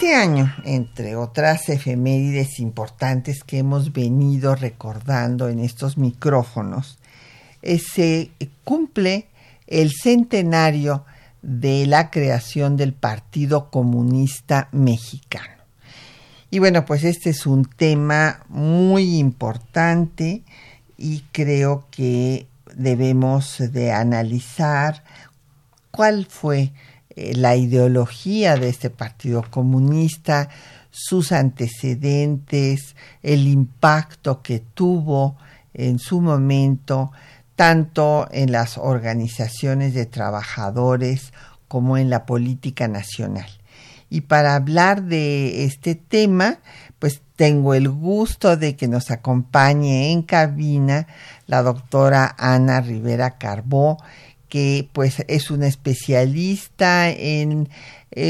Este año, entre otras efemérides importantes que hemos venido recordando en estos micrófonos, eh, se cumple el centenario de la creación del Partido Comunista Mexicano. Y bueno, pues este es un tema muy importante y creo que debemos de analizar cuál fue la ideología de este Partido Comunista, sus antecedentes, el impacto que tuvo en su momento, tanto en las organizaciones de trabajadores como en la política nacional. Y para hablar de este tema, pues tengo el gusto de que nos acompañe en cabina la doctora Ana Rivera Carbó, que pues es una especialista en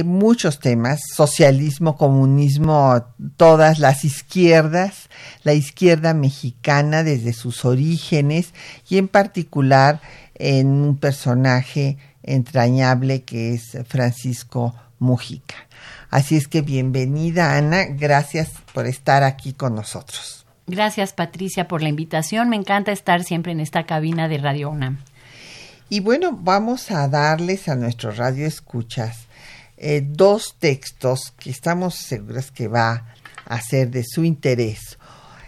muchos temas, socialismo, comunismo, todas las izquierdas, la izquierda mexicana desde sus orígenes y en particular en un personaje entrañable que es Francisco Mujica. Así es que bienvenida Ana, gracias por estar aquí con nosotros. Gracias Patricia por la invitación, me encanta estar siempre en esta cabina de Radio UNAM. Y bueno, vamos a darles a nuestro radio escuchas eh, dos textos que estamos seguros que va a ser de su interés.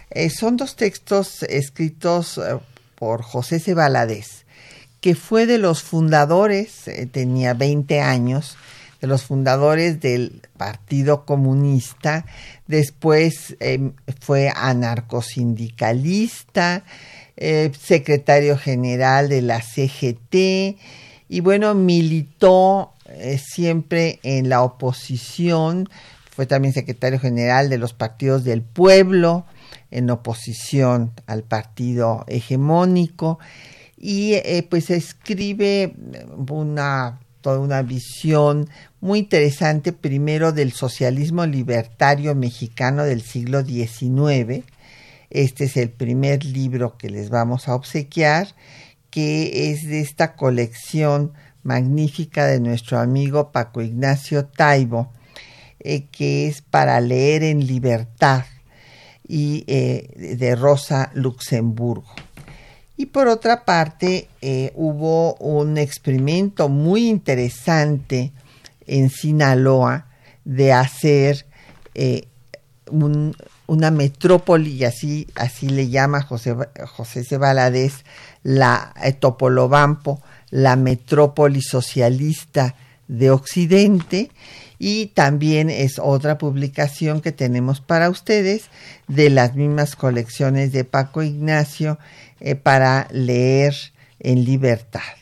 Eh, son dos textos escritos eh, por José C. que fue de los fundadores, tenía 20 años, de los fundadores del Partido Comunista, después fue anarcosindicalista, eh, secretario general de la CGT y bueno, militó eh, siempre en la oposición, fue también secretario general de los partidos del pueblo, en oposición al partido hegemónico y eh, pues escribe una toda una visión muy interesante primero del socialismo libertario mexicano del siglo XIX este es el primer libro que les vamos a obsequiar, que es de esta colección magnífica de nuestro amigo Paco Ignacio Taibo, eh, que es para leer en libertad y eh, de Rosa Luxemburgo. Y por otra parte, eh, hubo un experimento muy interesante en Sinaloa de hacer un, una metrópoli, y así, así le llama José, José C. la eh, Topolobampo, la metrópoli socialista de Occidente, y también es otra publicación que tenemos para ustedes de las mismas colecciones de Paco Ignacio eh, para leer en libertad.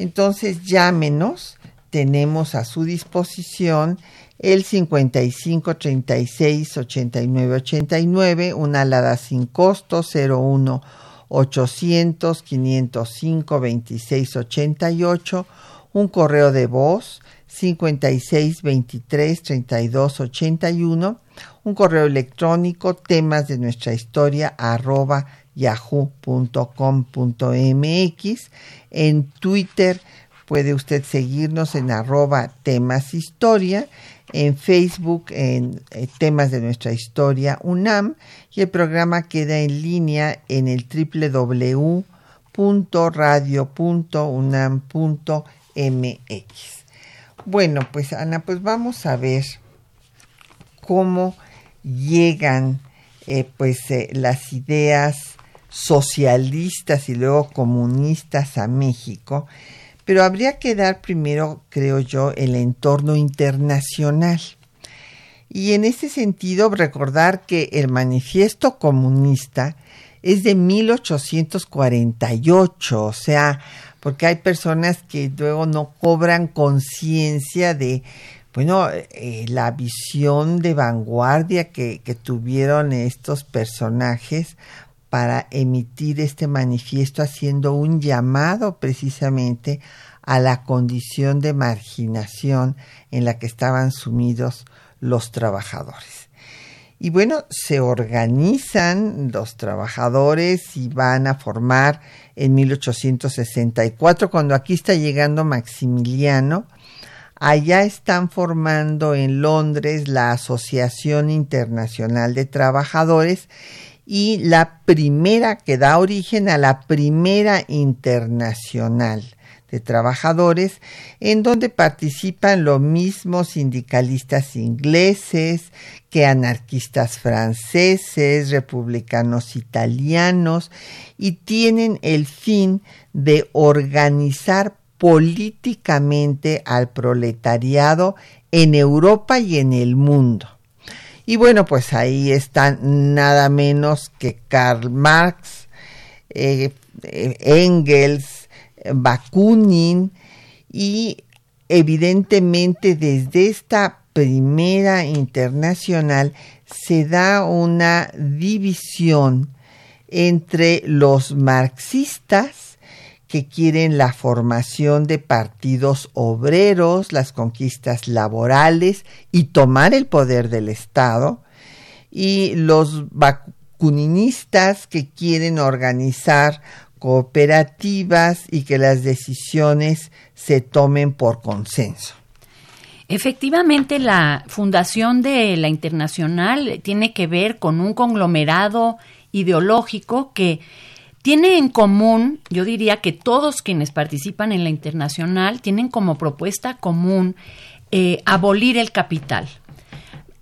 Entonces llámenos, tenemos a su disposición el 55 36 89 89, una alada sin costo 01 800 505 26 88, un correo de voz 56 23 32 81, un correo electrónico temas de nuestra historia arroba yahoo.com.mx, en Twitter puede usted seguirnos en arroba temas historia, en Facebook en eh, temas de nuestra historia UNAM y el programa queda en línea en el www.radio.unam.mx. Bueno, pues Ana, pues vamos a ver cómo llegan eh, pues eh, las ideas socialistas y luego comunistas a México, pero habría que dar primero, creo yo, el entorno internacional. Y en ese sentido, recordar que el manifiesto comunista es de 1848, o sea, porque hay personas que luego no cobran conciencia de, bueno, eh, la visión de vanguardia que, que tuvieron estos personajes para emitir este manifiesto haciendo un llamado precisamente a la condición de marginación en la que estaban sumidos los trabajadores. Y bueno, se organizan los trabajadores y van a formar en 1864, cuando aquí está llegando Maximiliano, allá están formando en Londres la Asociación Internacional de Trabajadores y la primera que da origen a la primera internacional de trabajadores, en donde participan los mismos sindicalistas ingleses que anarquistas franceses, republicanos italianos, y tienen el fin de organizar políticamente al proletariado en Europa y en el mundo. Y bueno, pues ahí están nada menos que Karl Marx, eh, eh, Engels, Bakunin y evidentemente desde esta primera internacional se da una división entre los marxistas que quieren la formación de partidos obreros, las conquistas laborales y tomar el poder del Estado, y los vacuninistas que quieren organizar cooperativas y que las decisiones se tomen por consenso. Efectivamente, la fundación de la Internacional tiene que ver con un conglomerado ideológico que tiene en común, yo diría que todos quienes participan en la internacional tienen como propuesta común eh, abolir el capital.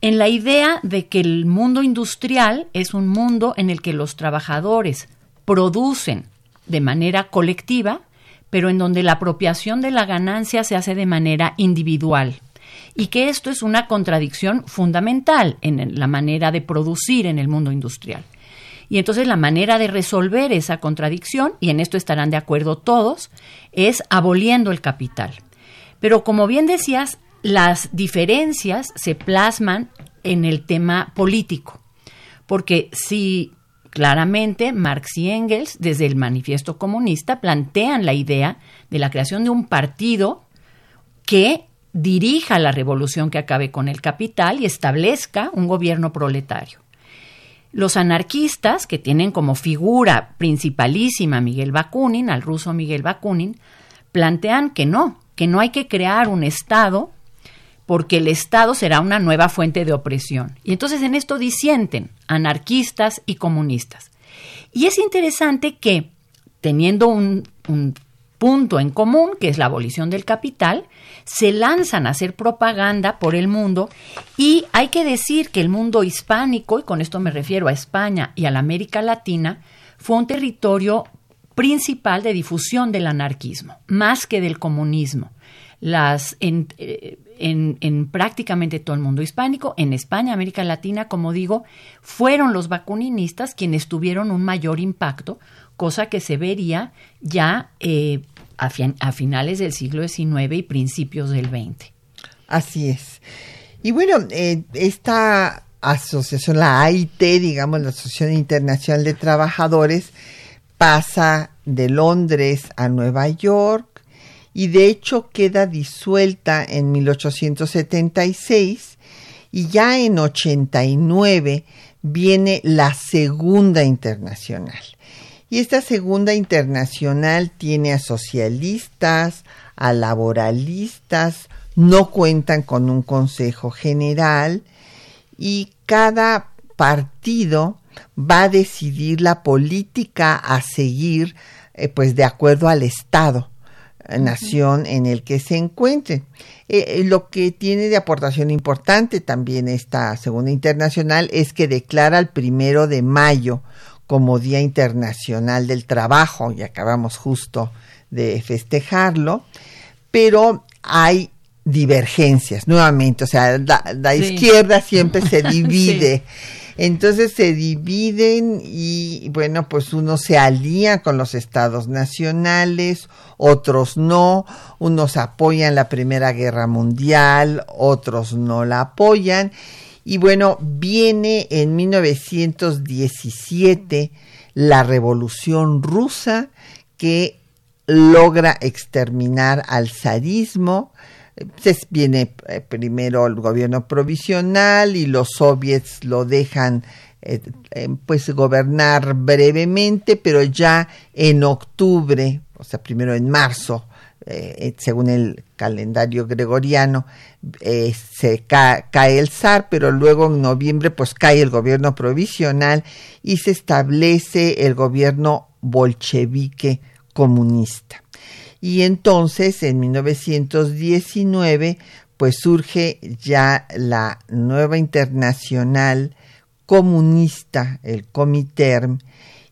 En la idea de que el mundo industrial es un mundo en el que los trabajadores producen de manera colectiva, pero en donde la apropiación de la ganancia se hace de manera individual. Y que esto es una contradicción fundamental en la manera de producir en el mundo industrial. Y entonces la manera de resolver esa contradicción, y en esto estarán de acuerdo todos, es aboliendo el capital. Pero como bien decías, las diferencias se plasman en el tema político, porque si claramente Marx y Engels, desde el manifiesto comunista, plantean la idea de la creación de un partido que dirija la revolución que acabe con el capital y establezca un gobierno proletario. Los anarquistas, que tienen como figura principalísima Miguel Bakunin, al ruso Miguel Bakunin, plantean que no, que no hay que crear un Estado porque el Estado será una nueva fuente de opresión. Y entonces en esto disienten anarquistas y comunistas. Y es interesante que, teniendo un, un punto en común, que es la abolición del capital, se lanzan a hacer propaganda por el mundo y hay que decir que el mundo hispánico, y con esto me refiero a España y a la América Latina, fue un territorio principal de difusión del anarquismo, más que del comunismo. Las, en, eh, en, prácticamente todo el mundo hispánico, en España, América Latina, como digo, fueron los vacuninistas quienes tuvieron un mayor impacto, cosa que se vería ya eh, a, finales del siglo XIX y principios del XX. Así es. Y bueno, eh, esta asociación, la AIT, digamos, la Asociación Internacional de Trabajadores, pasa de Londres a Nueva York y de hecho queda disuelta en 1876 y ya en 89 viene la Segunda Internacional. Y esta segunda internacional tiene a socialistas, a laboralistas, no cuentan con un consejo general y cada partido va a decidir la política a seguir eh, pues de acuerdo al estado eh, nación en el que se encuentre. Eh, lo que tiene de aportación importante también esta segunda internacional es que declara el primero de mayo como Día Internacional del Trabajo, y acabamos justo de festejarlo, pero hay divergencias nuevamente, o sea, la, izquierda siempre se divide. Entonces se dividen y bueno, pues unos se alían con los estados nacionales, otros no, unos apoyan la Primera Guerra Mundial, otros no la apoyan. Y bueno, viene en 1917 la Revolución Rusa que logra exterminar al zarismo, viene eh, primero el gobierno provisional y los soviets lo dejan eh, eh, pues gobernar brevemente, pero ya en octubre, o sea, primero en marzo, según el calendario gregoriano, se cae el zar, pero luego en noviembre pues cae el gobierno provisional y se establece el gobierno bolchevique comunista. Y entonces, en 1919, pues surge ya la nueva internacional comunista, el Comiterm,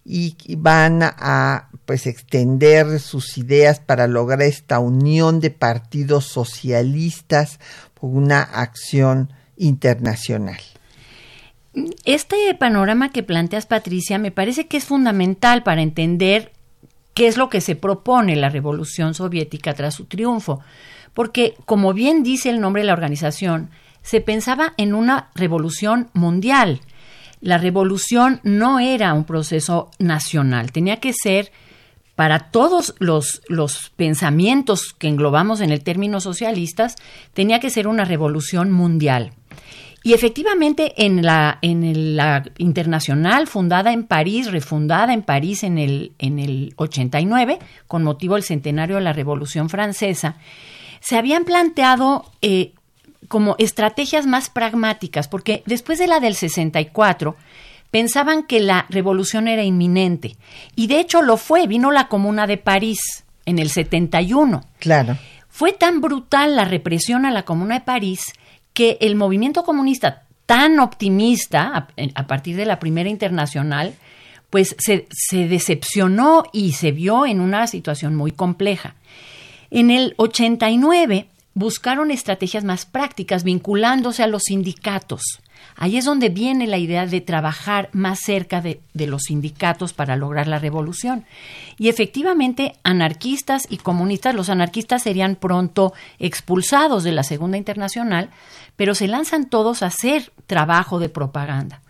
y van a pues extender sus ideas para lograr esta unión de partidos socialistas por una acción internacional. Este panorama que planteas, Patricia, me parece que es fundamental para entender qué es lo que se propone la Revolución Soviética tras su triunfo. Porque, como bien dice el nombre de la organización, se pensaba en una revolución mundial. La revolución no era un proceso nacional, tenía que ser para todos los, los, pensamientos que englobamos en el término socialistas, tenía que ser una revolución mundial. Y efectivamente en la, en la internacional, fundada en París, refundada en París en el, en el 89, con motivo del centenario de la Revolución Francesa, se habían planteado eh, como estrategias más pragmáticas, porque después de la del 64, pensaban que la revolución era inminente. Y de hecho lo fue, vino la Comuna de París en el 71. Claro. Fue tan brutal la represión a la Comuna de París que el movimiento comunista tan optimista a, partir de la primera internacional, pues se, se, decepcionó y se vio en una situación muy compleja. En el 89 buscaron estrategias más prácticas vinculándose a los sindicatos. Ahí es donde viene la idea de trabajar más cerca de, los sindicatos para lograr la revolución. Y efectivamente, anarquistas y comunistas, los anarquistas serían pronto expulsados de la Segunda Internacional, pero se lanzan todos a hacer trabajo de propaganda.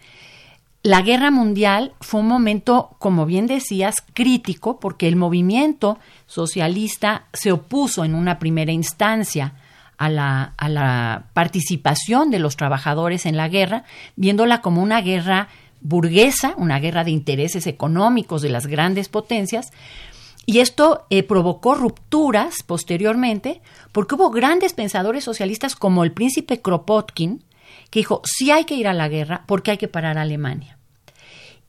La guerra mundial fue un momento, como bien decías, crítico porque el movimiento socialista se opuso en una primera instancia a la, a la participación de los trabajadores en la guerra, viéndola como una guerra burguesa, una guerra de intereses económicos de las grandes potencias, y esto eh, provocó rupturas posteriormente, porque hubo grandes pensadores socialistas como el príncipe Kropotkin, que dijo, sí hay que ir a la guerra porque hay que parar a Alemania.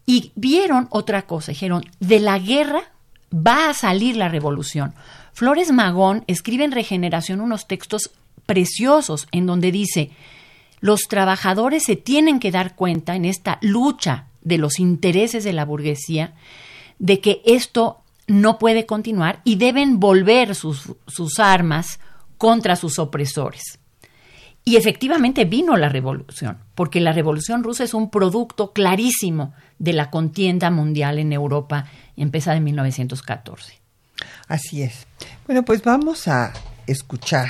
Y vieron otra cosa, dijeron, de la guerra va a salir la revolución. Flores Magón escribe en Regeneración unos textos preciosos en donde dice, los trabajadores se tienen que dar cuenta en esta lucha de los intereses de la burguesía de que esto no puede continuar y deben volver sus, armas contra sus opresores. Y efectivamente vino la revolución, porque la revolución rusa es un producto clarísimo de la contienda mundial en Europa, empezada en 1914. Así es. Bueno, pues vamos a escuchar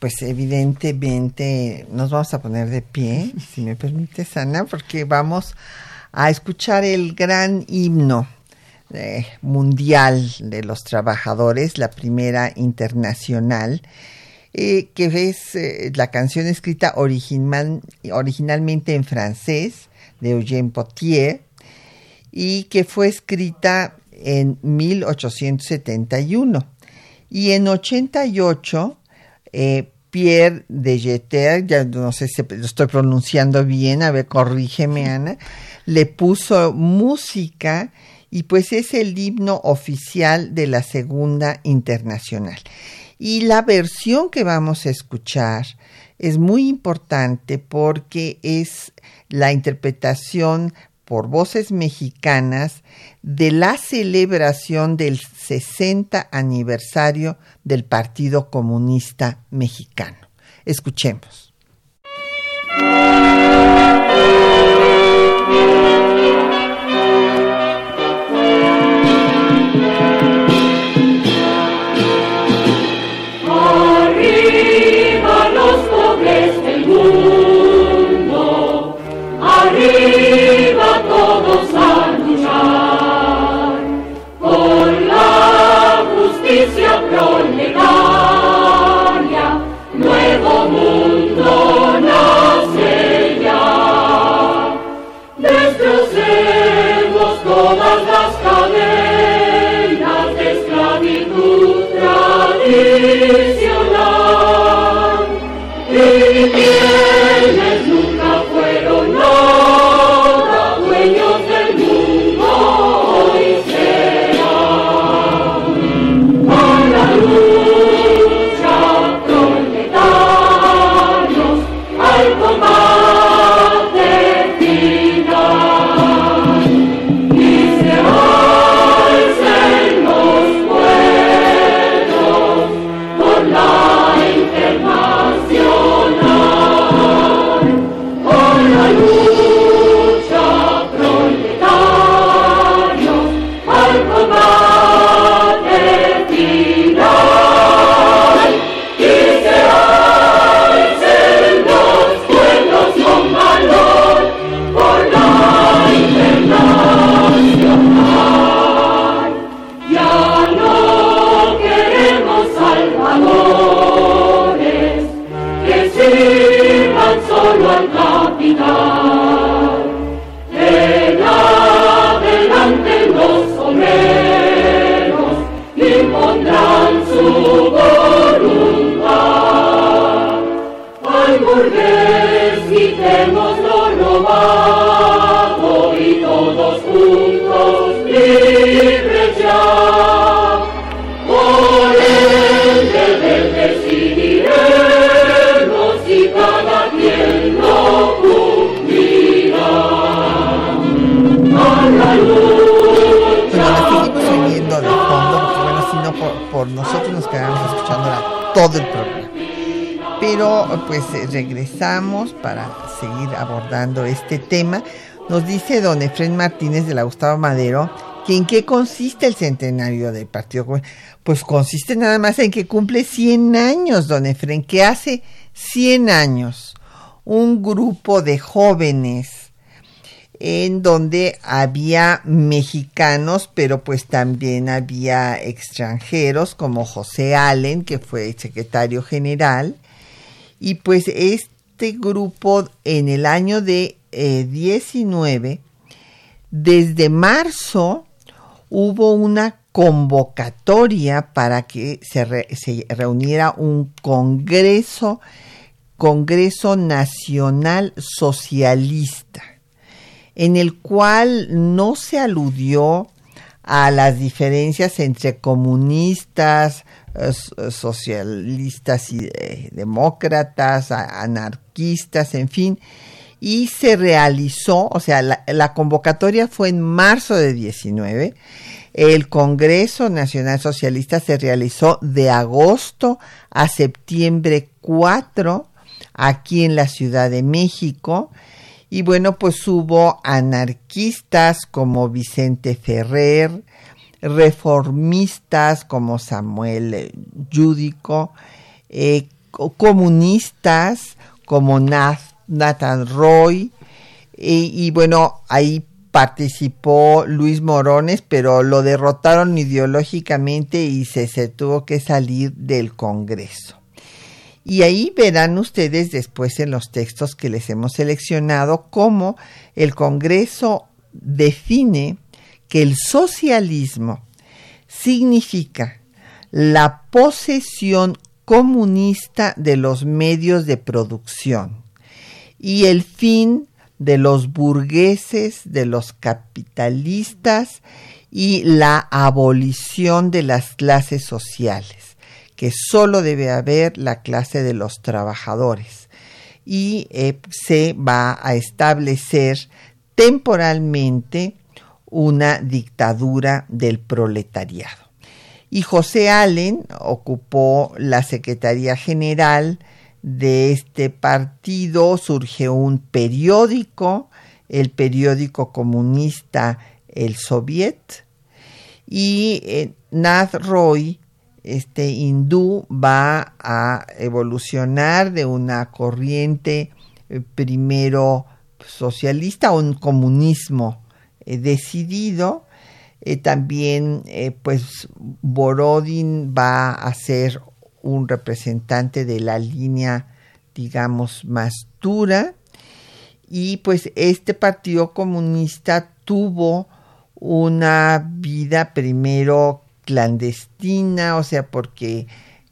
pues evidentemente nos vamos a poner de pie, si me permite, Ana, porque vamos a escuchar el gran himno eh, mundial de los trabajadores, la primera internacional, eh, que es eh, la canción escrita original, originalmente en francés de Eugène Potier y que fue escrita en 1871 Y en 88, eh, Pierre de Jeter, ya no sé si lo estoy pronunciando bien, a ver, corrígeme Ana, le puso música y pues es el himno oficial de la Segunda Internacional. Y la versión que vamos a escuchar es muy importante porque es la interpretación por voces mexicanas de la celebración del 60 aniversario del Partido Comunista Mexicano. Escuchemos. Este tema. Nos dice don Efren Martínez de la Gustavo Madero que en qué consiste el centenario del Partido Comunista. Pues consiste nada más en que cumple 100 años, don Efren, que hace 100 años un grupo de jóvenes en donde había mexicanos, pero pues también había extranjeros como José Allen, que fue secretario general, y pues este grupo en el año de 19, eh, desde marzo hubo una convocatoria para que se, se reuniera un congreso, Congreso Nacional Socialista, en el cual no se aludió a las diferencias entre comunistas, socialistas y eh, demócratas, anarquistas, en fin, y se realizó, o sea, la, convocatoria fue en marzo de 19, el Congreso Nacional Socialista se realizó de agosto a septiembre 4 aquí en la Ciudad de México, y bueno, pues hubo anarquistas como Vicente Ferrer, reformistas como Samuel Yudico, eh, comunistas como Nathan Roy, y bueno, ahí participó Luis Morones, pero lo derrotaron ideológicamente y se, se tuvo que salir del Congreso. Y ahí verán ustedes después en los textos que les hemos seleccionado cómo el Congreso define que el socialismo significa la posesión comunista de los medios de producción y el fin de los burgueses, de los capitalistas y la abolición de las clases sociales, que solo debe haber la clase de los trabajadores y eh, se va a establecer temporalmente una dictadura del proletariado. Y José Allen ocupó la Secretaría General de este partido, surge un periódico, el periódico comunista El Soviet, y eh, Nath Roy, este hindú, va a evolucionar de una corriente eh, primero socialista un comunismo eh, decidido. también, pues, Borodin va a ser un representante de la línea, digamos, más dura. Y pues este Partido Comunista tuvo una vida primero clandestina, o sea, porque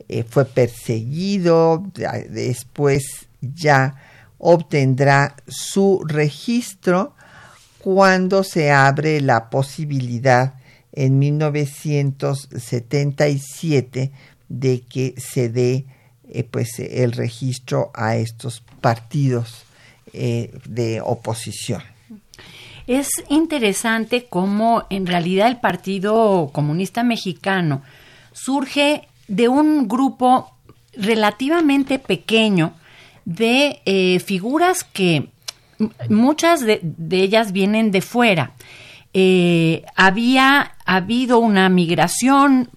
eh, fue perseguido, después ya obtendrá su registro cuando se abre la posibilidad en 1977 de que se dé eh, pues el registro a estos partidos eh, de oposición. Es interesante cómo en realidad el Partido Comunista Mexicano surge de un grupo relativamente pequeño de eh, figuras que muchas de, ellas vienen de fuera. había habido una migración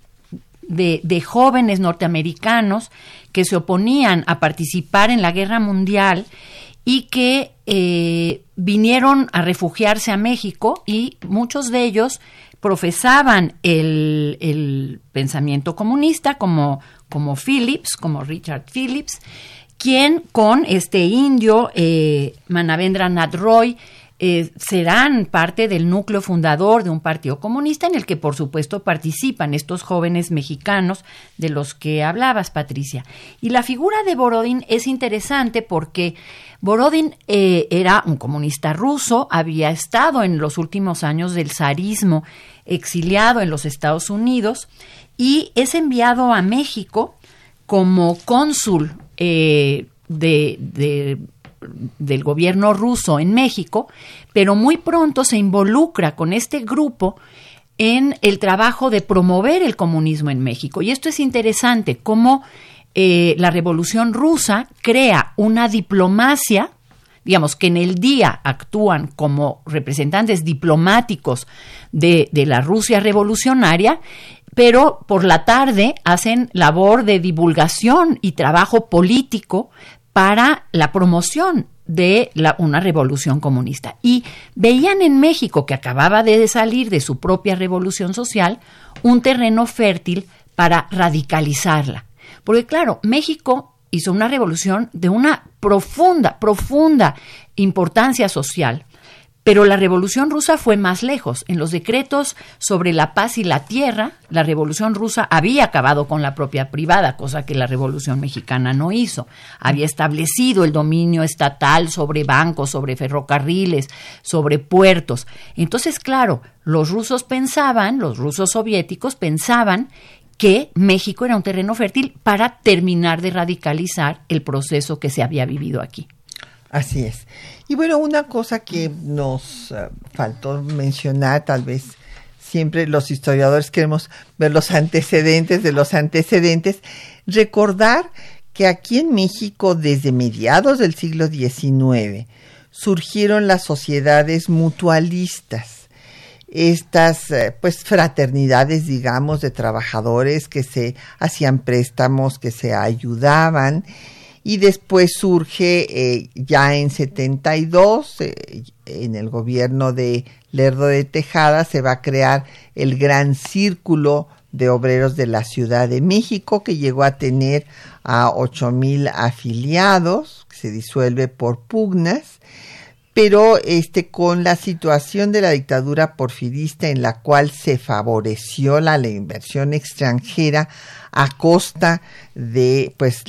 de, jóvenes norteamericanos que se oponían a participar en la guerra mundial y que eh, vinieron a refugiarse a México y muchos de ellos profesaban el, pensamiento comunista como, como Phillips, como Richard Phillips, quien con este indio, eh, Manavendra Nath Roy, eh, serán parte del núcleo fundador de un partido comunista en el que por supuesto participan estos jóvenes mexicanos de los que hablabas, Patricia. Y la figura de Borodin es interesante porque Borodin eh, era un comunista ruso, había estado en los últimos años del zarismo exiliado en los Estados Unidos y es enviado a México como cónsul eh, de del gobierno ruso en México, pero muy pronto se involucra con este grupo en el trabajo de promover el comunismo en México. Y esto es interesante, cómo eh, la Revolución rusa crea una diplomacia, digamos, que en el día actúan como representantes diplomáticos de, de la Rusia revolucionaria, pero por la tarde hacen labor de divulgación y trabajo político para la promoción de la, una revolución comunista. Y veían en México, que acababa de salir de su propia revolución social, un terreno fértil para radicalizarla. Porque claro, México hizo una revolución de una profunda, profunda importancia social pero la Revolución rusa fue más lejos. En los decretos sobre la paz y la tierra, la Revolución rusa había acabado con la propia privada, cosa que la Revolución mexicana no hizo. Había establecido el dominio estatal sobre bancos, sobre ferrocarriles, sobre puertos. Entonces, claro, los rusos pensaban, los rusos soviéticos pensaban que México era un terreno fértil para terminar de radicalizar el proceso que se había vivido aquí. Así es. Y bueno, una cosa que nos eh, faltó mencionar, tal vez siempre los historiadores queremos ver los antecedentes de los antecedentes, recordar que aquí en México desde mediados del siglo XIX surgieron las sociedades mutualistas, estas eh, pues fraternidades digamos de trabajadores que se hacían préstamos, que se ayudaban y después surge eh, ya en 72, eh, en el gobierno de Lerdo de Tejada, se va a crear el Gran Círculo de Obreros de la Ciudad de México, que llegó a tener a ocho mil afiliados, que se disuelve por pugnas, pero este con la situación de la dictadura porfirista en la cual se favoreció la, inversión extranjera a costa de pues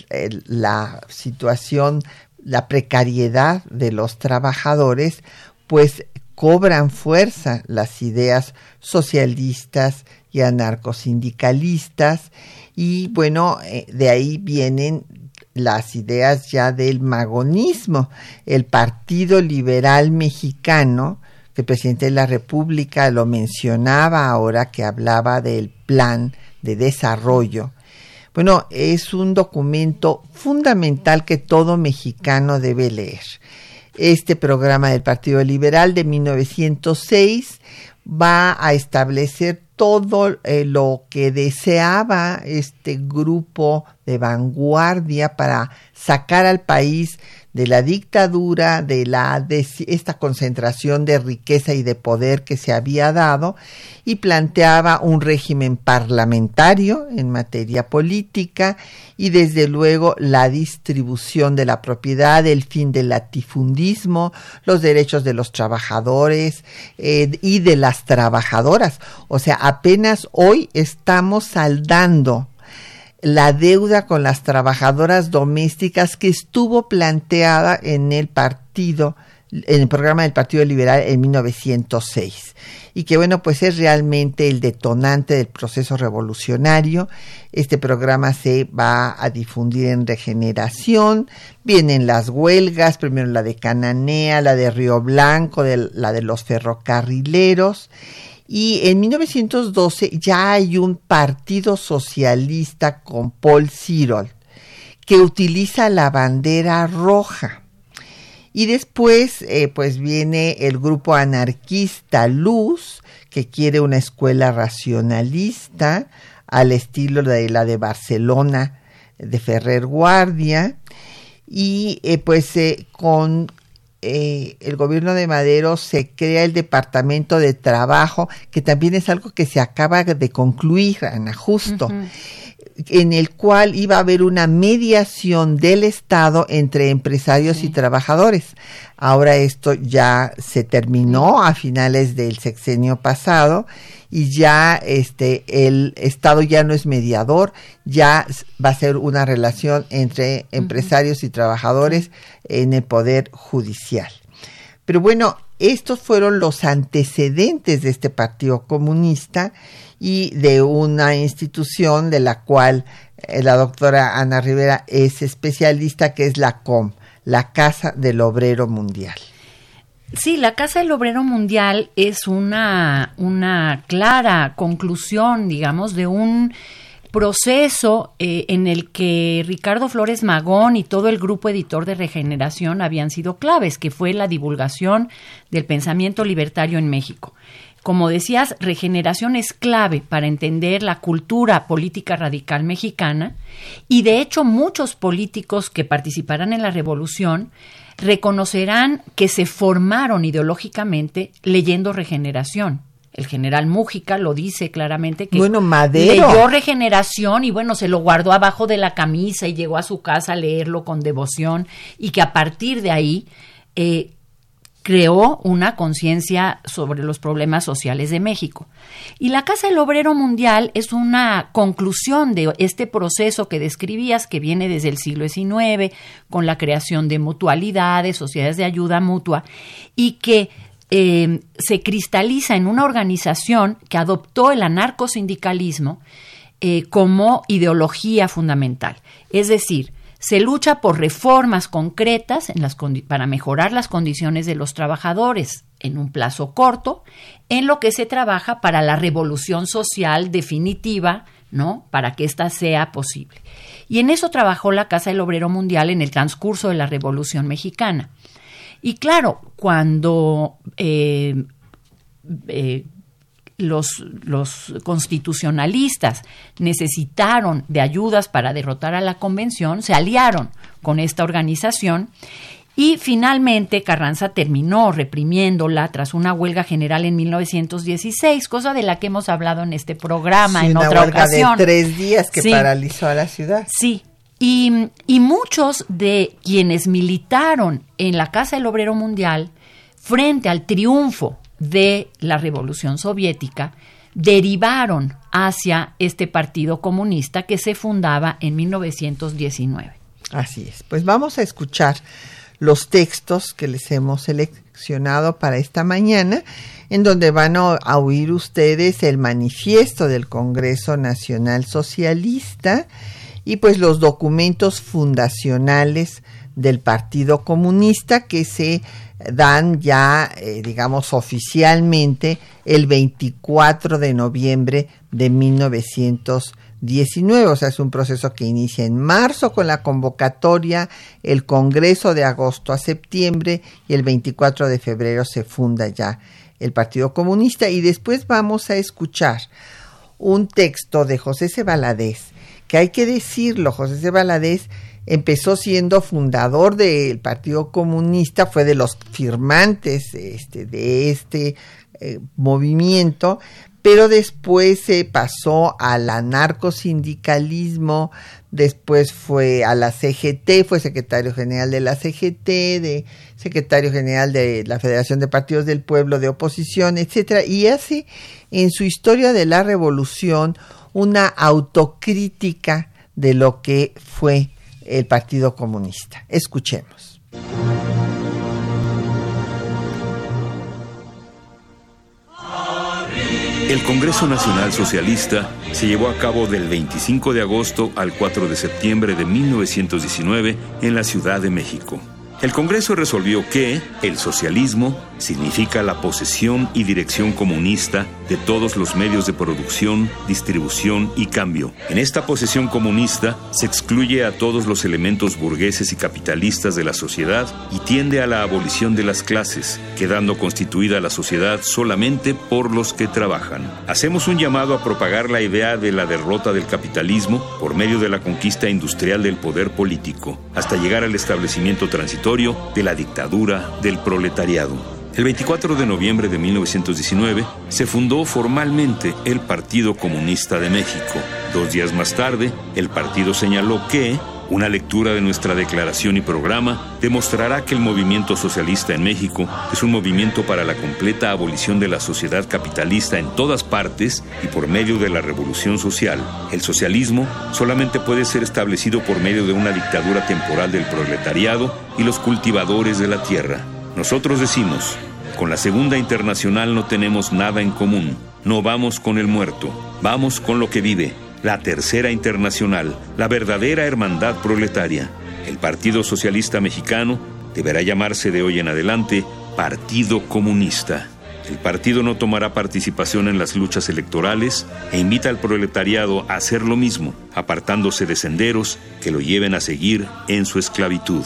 la situación la precariedad de los trabajadores pues cobran fuerza las ideas socialistas y anarcosindicalistas y bueno eh, de ahí vienen las ideas ya del magonismo. El Partido Liberal Mexicano, que el presidente de la República lo mencionaba ahora que hablaba del plan de desarrollo. Bueno, es un documento fundamental que todo mexicano debe leer. Este programa del Partido Liberal de 1906 va a establecer todo eh, lo que deseaba este grupo de vanguardia para sacar al país de la dictadura, de la de esta concentración de riqueza y de poder que se había dado y planteaba un régimen parlamentario en materia política y desde luego la distribución de la propiedad, el fin del latifundismo, los derechos de los trabajadores eh, y de las trabajadoras. O sea, apenas hoy estamos saldando la deuda con las trabajadoras domésticas que estuvo planteada en el partido, en el programa del Partido Liberal en 1906 y que bueno pues es realmente el detonante del proceso revolucionario. Este programa se va a difundir en regeneración, vienen las huelgas, primero la de Cananea, la de Río Blanco, la de los ferrocarrileros y en 1912 ya hay un partido socialista con Paul Cyril que utiliza la bandera roja. Y después, eh, pues viene el grupo anarquista Luz, que quiere una escuela racionalista al estilo de la de Barcelona de Ferrer Guardia. Y eh, pues eh, con eh, el gobierno de Madero se crea el Departamento de Trabajo, que también es algo que se acaba de concluir, Ana, justo. En el cual iba a haber una mediación del Estado entre empresarios y trabajadores. Ahora esto ya se terminó a finales del sexenio pasado y ya este el Estado ya no es mediador, ya va a ser una relación entre empresarios y trabajadores en el poder judicial. Pero bueno, estos fueron los antecedentes de este Partido Comunista y de una institución de la cual eh, la doctora Ana Rivera es especialista, que es la COM, la Casa del Obrero Mundial. Sí, la Casa del Obrero Mundial es una, una clara conclusión, digamos, de un proceso eh, en el que Ricardo Flores Magón y todo el grupo editor de Regeneración habían sido claves, que fue la divulgación del pensamiento libertario en México. Como decías, regeneración es clave para entender la cultura política radical mexicana y de hecho muchos políticos que participarán en la revolución reconocerán que se formaron ideológicamente leyendo regeneración. El general Mújica lo dice claramente que bueno, Madero. leyó regeneración y bueno, se lo guardó abajo de la camisa y llegó a su casa a leerlo con devoción y que a partir de ahí eh, creó una conciencia sobre los problemas sociales de México. Y la Casa del Obrero Mundial es una conclusión de este proceso que describías, que viene desde el siglo XIX, con la creación de mutualidades, sociedades de ayuda mutua, y que eh, se cristaliza en una organización que adoptó el anarcosindicalismo eh, como ideología fundamental. Es decir, se lucha por reformas concretas para mejorar las condiciones de los trabajadores en un plazo corto, en lo que se trabaja para la revolución social definitiva, ¿no? Para que ésta sea posible. Y en eso trabajó la Casa del Obrero Mundial en el transcurso de la Revolución Mexicana. Y claro, cuando eh, eh, los, los constitucionalistas necesitaron de ayudas para derrotar a la convención, se aliaron con esta organización y finalmente Carranza terminó reprimiéndola tras una huelga general en 1916, cosa de la que hemos hablado en este programa en otra huelga ocasión. de tres días que paralizó a la ciudad. Sí, y, y, muchos de quienes militaron en la Casa del Obrero Mundial frente al triunfo de la Revolución Soviética, derivaron hacia este Partido Comunista que se fundaba en 1919. Así es. Pues vamos a escuchar los textos que les hemos seleccionado para esta mañana, en donde van a oír ustedes el manifiesto del Congreso Nacional Socialista y pues los documentos fundacionales del Partido Comunista que se dan ya, eh, digamos, oficialmente el 24 de noviembre de 1919. O sea, es un proceso que inicia en marzo con la convocatoria, el Congreso de agosto a septiembre y el 24 de febrero se funda ya el Partido Comunista. Y después vamos a escuchar un texto de José C. que hay que decirlo, José C empezó siendo fundador del Partido Comunista, fue de los firmantes este, de este eh, movimiento, pero después se pasó al anarcosindicalismo, después fue a la CGT, fue secretario general de la CGT, de secretario general de la Federación de Partidos del Pueblo de Oposición, etcétera, y hace en su historia de la revolución una autocrítica de lo que fue el Partido Comunista. Escuchemos. El Congreso Nacional Socialista se llevó a cabo del 25 de agosto al 4 de septiembre de 1919 en la Ciudad de México. El Congreso resolvió que el socialismo significa la posesión y dirección comunista de todos los medios de producción, distribución y cambio. En esta posesión comunista se excluye a todos los elementos burgueses y capitalistas de la sociedad y tiende a la abolición de las clases, quedando constituida la sociedad solamente por los que trabajan. Hacemos un llamado a propagar la idea de la derrota del capitalismo por medio de la conquista industrial del poder político, hasta llegar al establecimiento transitorio de la dictadura del proletariado. El 24 de noviembre de 1919 se fundó formalmente el Partido Comunista de México. Dos días más tarde, el partido señaló que una lectura de nuestra declaración y programa demostrará que el movimiento socialista en México es un movimiento para la completa abolición de la sociedad capitalista en todas partes y por medio de la revolución social. El socialismo solamente puede ser establecido por medio de una dictadura temporal del proletariado y los cultivadores de la tierra. Nosotros decimos, con la Segunda Internacional no tenemos nada en común. No vamos con el muerto, vamos con lo que vive. La Tercera Internacional, la verdadera hermandad proletaria. El Partido Socialista Mexicano deberá llamarse de hoy en adelante Partido Comunista. El partido no tomará participación en las luchas electorales e invita al proletariado a hacer lo mismo, apartándose de senderos que lo lleven a seguir en su esclavitud.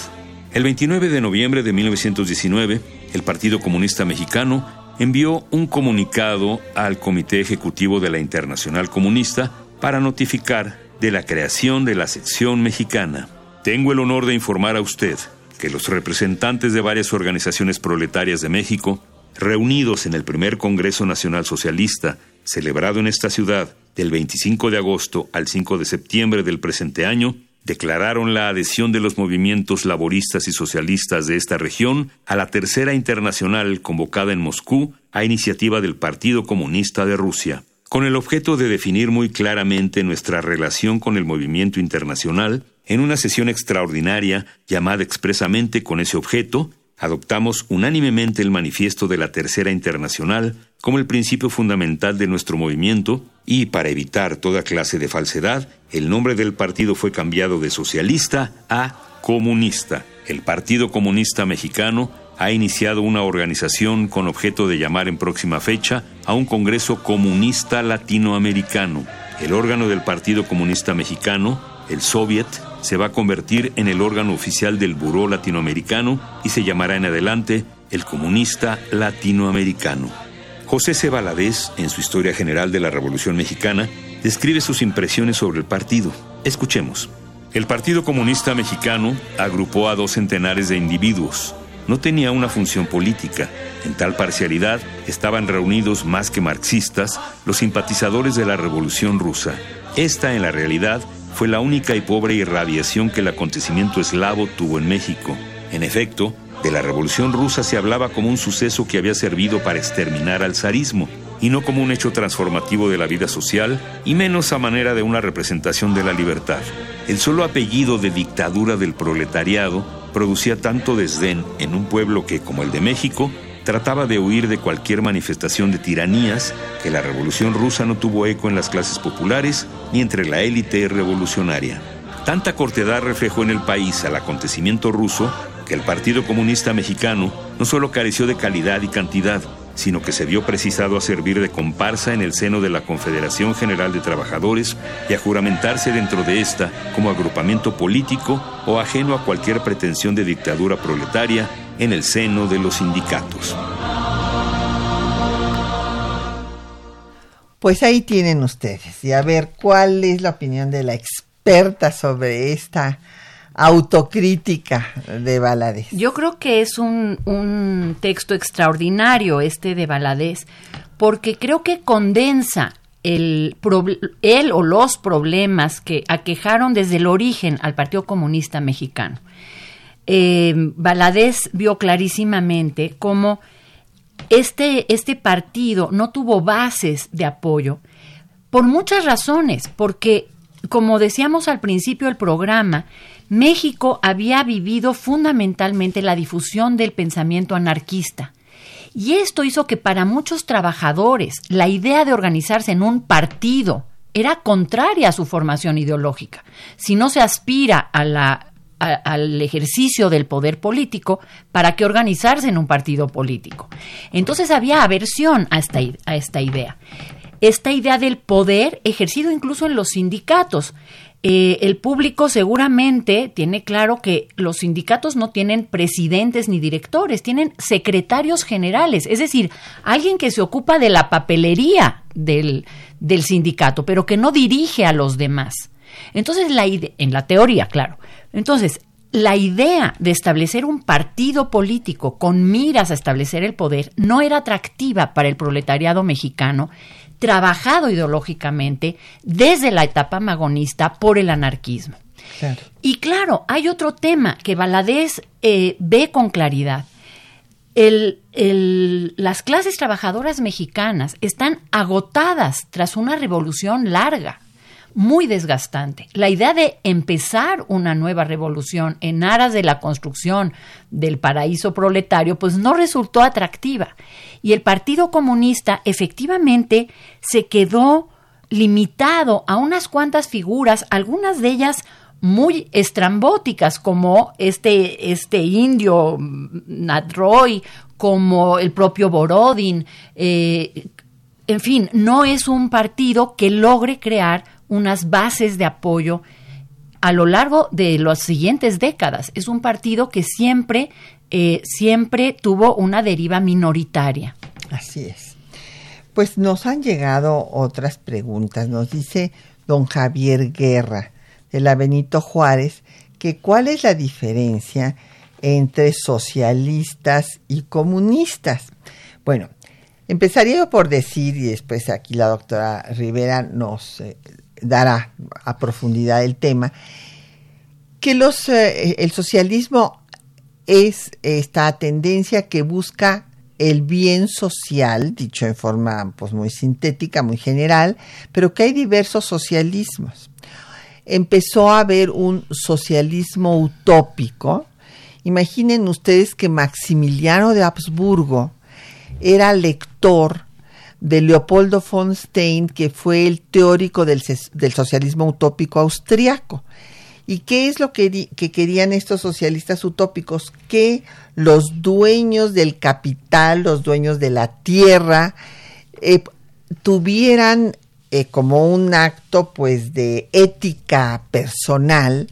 El 29 de noviembre de 1919, el Partido Comunista Mexicano envió un comunicado al Comité Ejecutivo de la Internacional Comunista para notificar de la creación de la sección mexicana. Tengo el honor de informar a usted que los representantes de varias organizaciones proletarias de México, reunidos en el primer Congreso Nacional Socialista, celebrado en esta ciudad del 25 de agosto al 5 de septiembre del presente año, declararon la adhesión de los movimientos laboristas y socialistas de esta región a la Tercera Internacional convocada en Moscú a iniciativa del Partido Comunista de Rusia. Con el objeto de definir muy claramente nuestra relación con el movimiento internacional, en una sesión extraordinaria llamada expresamente con ese objeto, adoptamos unánimemente el manifiesto de la Tercera Internacional como el principio fundamental de nuestro movimiento y, para evitar toda clase de falsedad, el nombre del partido fue cambiado de socialista a comunista. El Partido Comunista Mexicano ha iniciado una organización con objeto de llamar en próxima fecha a un Congreso Comunista Latinoamericano. El órgano del Partido Comunista Mexicano, el Soviet, se va a convertir en el órgano oficial del Buró Latinoamericano y se llamará en adelante el Comunista Latinoamericano. José C. Valadez, en su Historia General de la Revolución Mexicana, describe sus impresiones sobre el partido. Escuchemos. El Partido Comunista Mexicano agrupó a dos centenares de individuos. No tenía una función política. En tal parcialidad estaban reunidos más que marxistas los simpatizadores de la Revolución rusa. Esta, en la realidad, fue la única y pobre irradiación que el acontecimiento eslavo tuvo en México. En efecto, De la Revolución Rusa se hablaba como un suceso que había servido para exterminar al zarismo, y no como un hecho transformativo de la vida social, y menos a manera de una representación de la libertad. El solo apellido de dictadura del proletariado producía tanto desdén en un pueblo que, como el de México, trataba de huir de cualquier manifestación de tiranías que la revolución rusa no tuvo eco en las clases populares ni entre la élite revolucionaria. Tanta cortedad reflejó en el país al acontecimiento ruso que el Partido Comunista Mexicano no solo careció de calidad y cantidad, sino que se vio precisado a servir de comparsa en el seno de la Confederación General de Trabajadores y a juramentarse dentro de esta como agrupamiento político o ajeno a cualquier pretensión de dictadura proletaria en el seno de los sindicatos. Pues ahí tienen ustedes. Y a ver, ¿cuál es la opinión de la experta sobre esta autocrítica de Valadez? Yo creo que es un, un texto extraordinario este de Valadez, porque creo que condensa el, él o los problemas que aquejaron desde el origen al Partido Comunista Mexicano. Eh, vio clarísimamente cómo este, este partido no tuvo bases de apoyo por muchas razones, porque como decíamos al principio del programa, México había vivido fundamentalmente la difusión del pensamiento anarquista. Y esto hizo que para muchos trabajadores la idea de organizarse en un partido era contraria a su formación ideológica. Si no se aspira al ejercicio del poder político, ¿para qué organizarse en un partido político? Entonces había aversión a esta, a esta idea. Esta idea del poder ejercido incluso en los sindicatos. Eh, el público seguramente tiene claro que los sindicatos no tienen presidentes ni directores, tienen secretarios generales, es decir, alguien que se ocupa de la papelería del, del sindicato, pero que no dirige a los demás. Entonces, la en la teoría, claro. Entonces, la idea de establecer un partido político con miras a establecer el poder no era atractiva para el proletariado mexicano, trabajado ideológicamente desde la etapa magonista por el anarquismo. Y claro, hay otro tema que Valadez eh, ve con claridad. las clases trabajadoras mexicanas están agotadas tras una revolución larga muy desgastante. La idea de empezar una nueva revolución en aras de la construcción del paraíso proletario, pues no resultó atractiva. Y el Partido Comunista efectivamente se quedó limitado a unas cuantas figuras, algunas de ellas muy estrambóticas, como este, este indio Nadroy, como el propio Borodin. Eh, en fin, no es un partido que logre crear unas bases de apoyo a lo largo de las siguientes décadas. Es un partido que siempre, eh, siempre tuvo una deriva minoritaria. Así es. Pues nos han llegado otras preguntas. Nos dice don Javier Guerra de la Benito Juárez que cuál es la diferencia entre socialistas y comunistas. Bueno, empezaría por decir, y después aquí la doctora Rivera nos eh, dará a profundidad el tema, que los, eh, el socialismo es esta tendencia que busca el bien social, dicho en forma pues, muy sintética, muy general, pero que hay diversos socialismos. Empezó a haber un socialismo utópico. Imaginen ustedes que Maximiliano de Habsburgo era lector de Leopoldo von Stein, que fue el teórico del, socialismo utópico austriaco. ¿Y qué es lo que, querían estos socialistas utópicos? Que los dueños del capital, los dueños de la tierra, eh, tuvieran eh, como un acto pues de ética personal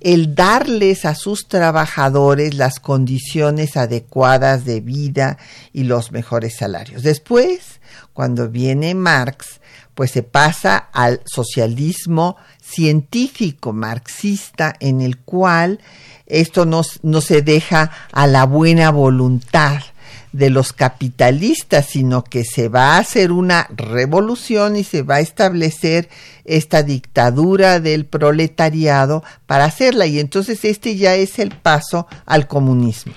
el darles a sus trabajadores las condiciones adecuadas de vida y los mejores salarios. Después, cuando viene Marx, pues se pasa al socialismo científico marxista en el cual esto no, no se deja a la buena voluntad de los capitalistas, sino que se va a hacer una revolución y se va a establecer esta dictadura del proletariado para hacerla. Y entonces este ya es el paso al comunismo.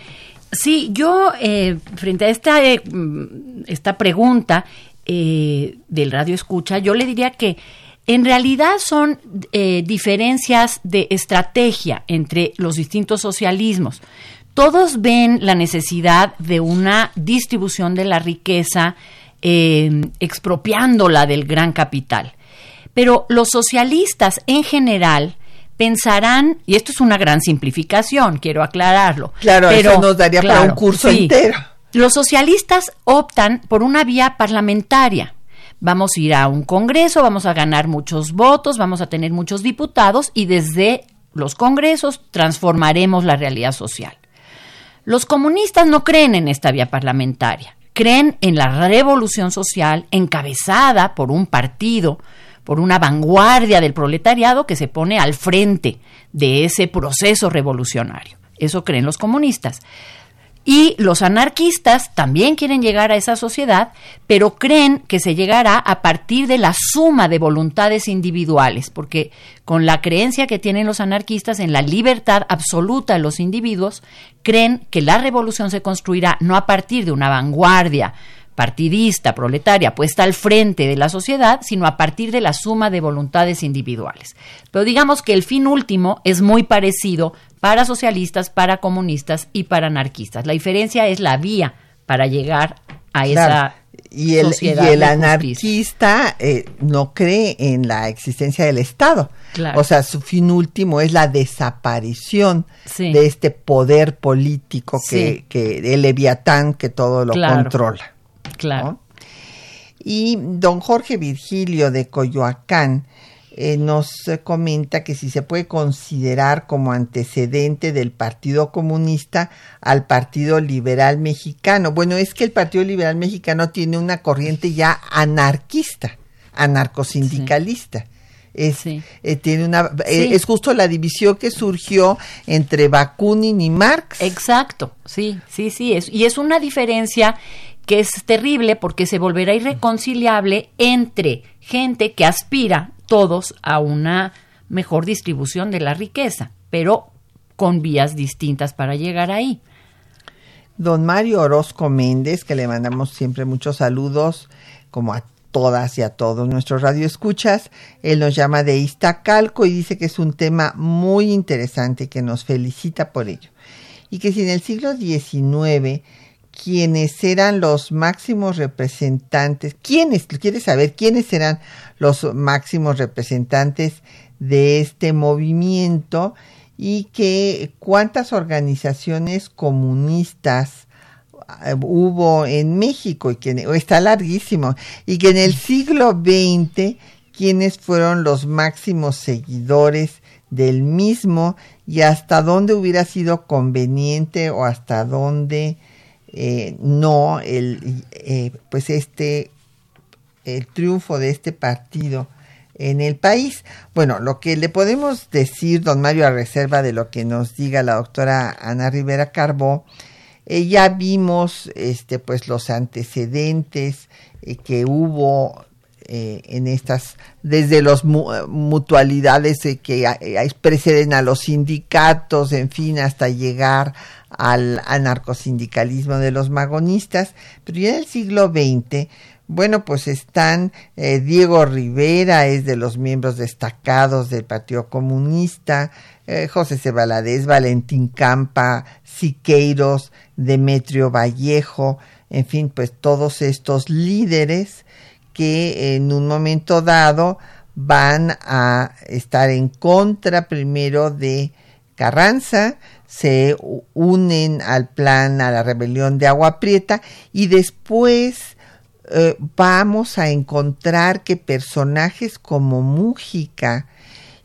Sí, yo eh, frente a esta, eh, mm, esta pregunta eh, del radio escucha, yo le diría que en realidad son diferencias de estrategia entre los distintos socialismos. Todos ven la necesidad de una distribución de la riqueza expropiándola del gran capital. Pero los socialistas en general pensarán, y esto es una gran simplificación, quiero aclararlo. Claro, pero, eso nos daría para un curso entero. Los socialistas optan por una vía parlamentaria. Vamos a ir a un congreso, vamos a ganar muchos votos, vamos a tener muchos diputados y desde los congresos transformaremos la realidad social. Los comunistas no creen en esta vía parlamentaria, creen en la revolución social encabezada por un partido por una vanguardia del proletariado que se pone al frente de ese proceso revolucionario. Eso creen los comunistas. Y los anarquistas también quieren llegar a esa sociedad, pero creen que se llegará a partir de la suma de voluntades individuales, porque con la creencia que tienen los anarquistas en la libertad absoluta de los individuos, creen que la revolución se construirá no a partir de una vanguardia partidista, proletaria, puesta al frente de la sociedad, sino a partir de la suma de voluntades individuales. Pero digamos que el fin último es muy parecido para socialistas, para comunistas y para anarquistas. La diferencia es la vía para llegar a esa y el, y el anarquista eh, no cree en la existencia del Estado. O sea, su fin último es la desaparición de este poder político que, que el leviatán que todo lo controla. Claro. Y don Jorge Virgilio de Coyoacán eh, nos comenta que si se puede considerar como antecedente del Partido Comunista al Partido Liberal Mexicano. Bueno, es que el Partido Liberal Mexicano tiene una corriente ya anarquista, anarcosindicalista. Es, eh, tiene una, eh, es justo la división que surgió entre Bakunin y Marx. Exacto, sí, sí, sí, es, y es una diferencia que es terrible porque se volverá irreconciliable entre gente que aspira todos a una mejor distribución de la riqueza, pero con vías distintas para llegar ahí. Don Mario Orozco Méndez, que le mandamos siempre muchos saludos, como a todas y a todos nuestros radioescuchas. Él nos llama de Iztacalco y dice que es un tema muy interesante que nos felicita por ello. Y que si en el siglo XIX quienes eran los máximos representantes, quiénes, quiere saber quiénes eran los máximos representantes de este movimiento y que cuántas organizaciones comunistas eh, hubo en México y que está larguísimo y que en el siglo XX quiénes fueron los máximos seguidores del mismo y hasta dónde hubiera sido conveniente o hasta dónde eh, no el eh, pues este el triunfo de este partido en el país. Bueno, lo que le podemos decir, don Mario, a reserva de lo que nos diga la doctora Ana Rivera Carbó, eh, ya vimos este pues los antecedentes que hubo en estas, desde las mutualidades que preceden a los sindicatos, en fin, hasta llegar al anarcosindicalismo de los magonistas, pero ya en el siglo XX, bueno, pues están eh, Diego Rivera, es de los miembros destacados del Partido Comunista, eh, José Cebaladez, Valentín Campa, Siqueiros, Demetrio Vallejo, en fin, pues todos estos líderes que en un momento dado van a estar en contra primero de Carranza, se unen al plan, a la rebelión de Agua Prieta y después eh, vamos a encontrar que personajes como Mújica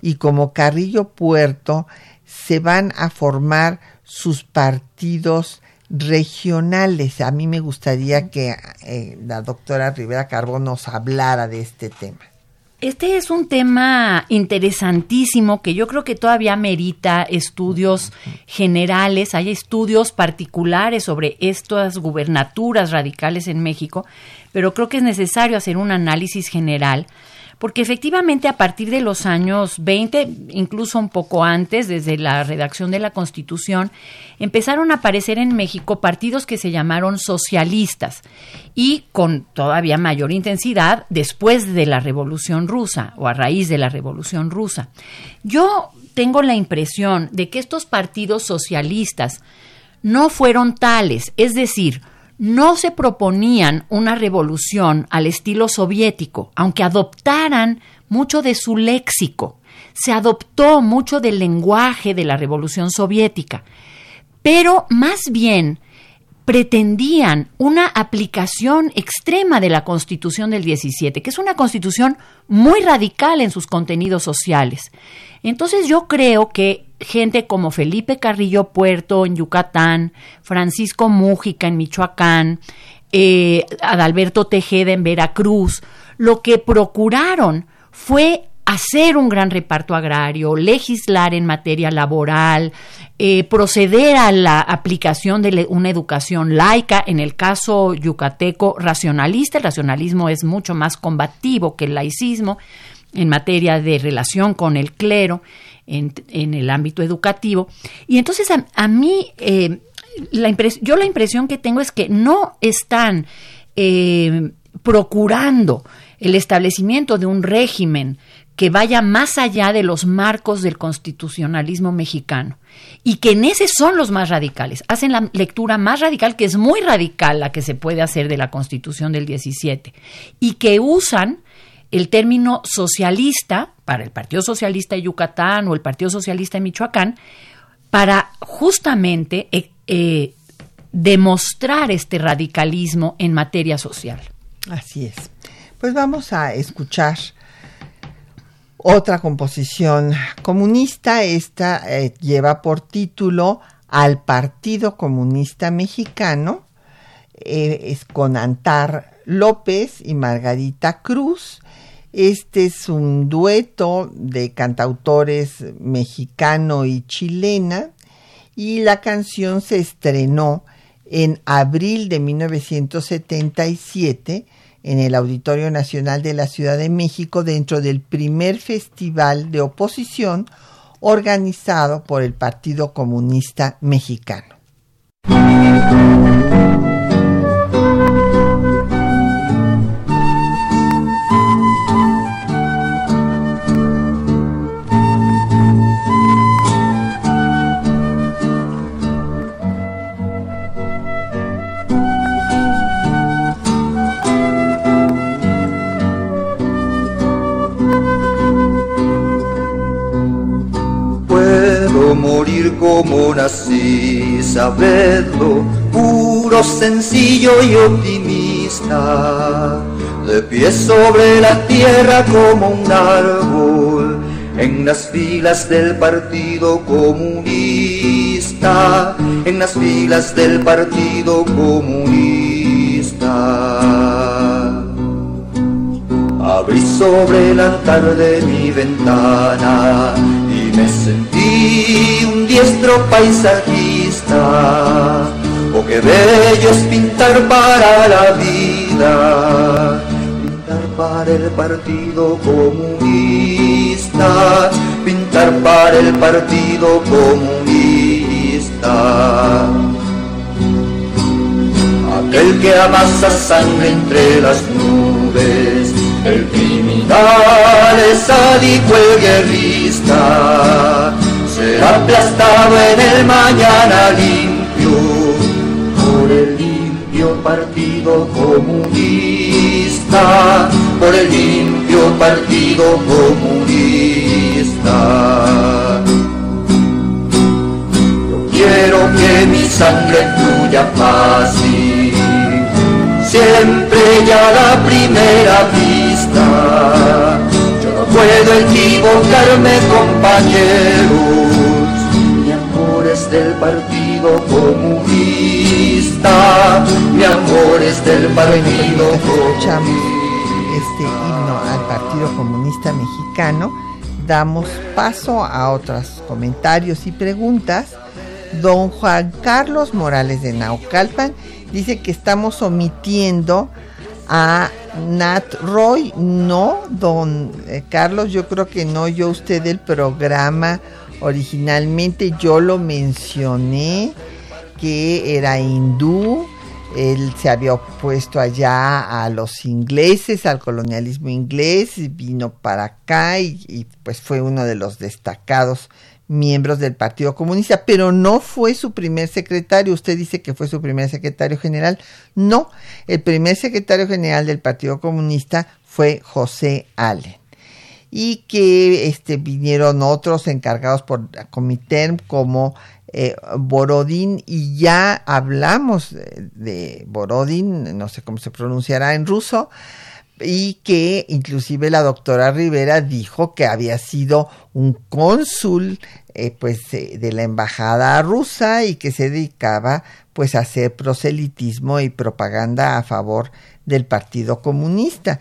y como Carrillo Puerto se van a formar sus partidos regionales. A mí me gustaría que eh, la doctora Rivera Carbón nos hablara de este tema. Este es un tema interesantísimo que yo creo que todavía merita estudios generales. Hay estudios particulares sobre estas gubernaturas radicales en México, pero creo que es necesario hacer un análisis general porque efectivamente a partir de los años 20, incluso un poco antes, desde la redacción de la Constitución, empezaron a aparecer en México partidos que se llamaron socialistas y con todavía mayor intensidad después de la Revolución Rusa o a raíz de la Revolución Rusa. Yo tengo la impresión de que estos partidos socialistas no fueron tales, es decir, no se proponían una revolución al estilo soviético, aunque adoptaran mucho de su léxico. Se adoptó mucho del lenguaje de la revolución soviética, pero más bien pretendían una aplicación extrema de la Constitución del 17, que es una constitución muy radical en sus contenidos sociales. Entonces yo creo que gente como Felipe Carrillo Puerto en Yucatán, Francisco Mújica en Michoacán, eh, Adalberto Tejeda en Veracruz, lo que procuraron fue hacer un gran reparto agrario, legislar en materia laboral, eh, proceder a la aplicación de una educación laica, en el caso yucateco racionalista, el racionalismo es mucho más combativo que el laicismo en materia de relación con el clero en, el ámbito educativo. Y entonces a, mí, eh, yo la impresión que tengo es que no están eh, procurando el establecimiento de un régimen que vaya más allá de los marcos del constitucionalismo mexicano y que en ese son los más radicales. Hacen la lectura más radical, que es muy radical la que se puede hacer de la constitución del 17, y que usan el término socialista para el Partido Socialista de Yucatán o el Partido Socialista de Michoacán para justamente eh, eh, demostrar este radicalismo en materia social. Así es. Pues vamos a escuchar otra composición comunista. Esta eh, lleva por título Al Partido Comunista Mexicano. Es con Antar López y Margarita Cruz. Este es un dueto de cantautores mexicano y chilena y la canción se estrenó en abril de 1977 en el Auditorio Nacional de la Ciudad de México dentro del primer festival de oposición organizado por el Partido Comunista Mexicano. Como nací, sabedlo, puro, sencillo y optimista, de pie sobre la tierra como un árbol, en las filas del Partido Comunista, en las filas del Partido Comunista. Abrí sobre la tarde mi ventana me sentí un diestro paisajista. Oh, qué bello es pintar para la vida, pintar para el Partido Comunista, pintar para el Partido Comunista. Aquel que amasa sangre entre las nubes, el criminal es sádico el será aplastado en el mañana limpio por el limpio partido comunista, por el limpio partido comunista. Yo quiero que mi sangre fluya fácil, siempre ya la primera vista yo no puedo equivocarme, compañeros. Mi amor es del Partido Comunista. Mi amor es del Partido Comunista. este himno al Partido Comunista Mexicano. Damos paso a otros comentarios y preguntas. Don Juan Carlos Morales de Naucalpan dice que estamos omitiendo a Nat Roy, no, don eh, Carlos, yo creo que no yo usted el programa originalmente yo lo mencioné que era hindú, él se había opuesto allá a los ingleses, al colonialismo inglés, vino para acá y, pues fue uno de los destacados miembros del Partido Comunista, pero no fue su primer secretario. Usted dice que fue su primer secretario general. No, el primer secretario general del Partido Comunista fue José Allen. Y que este, vinieron otros encargados por Comité como eh, y ya hablamos de, Borodín, no sé cómo se pronunciará en ruso, y que inclusive la doctora Rivera dijo que había sido un cónsul eh, pues eh, de la embajada rusa y que se dedicaba pues a hacer proselitismo y propaganda a favor del Partido Comunista.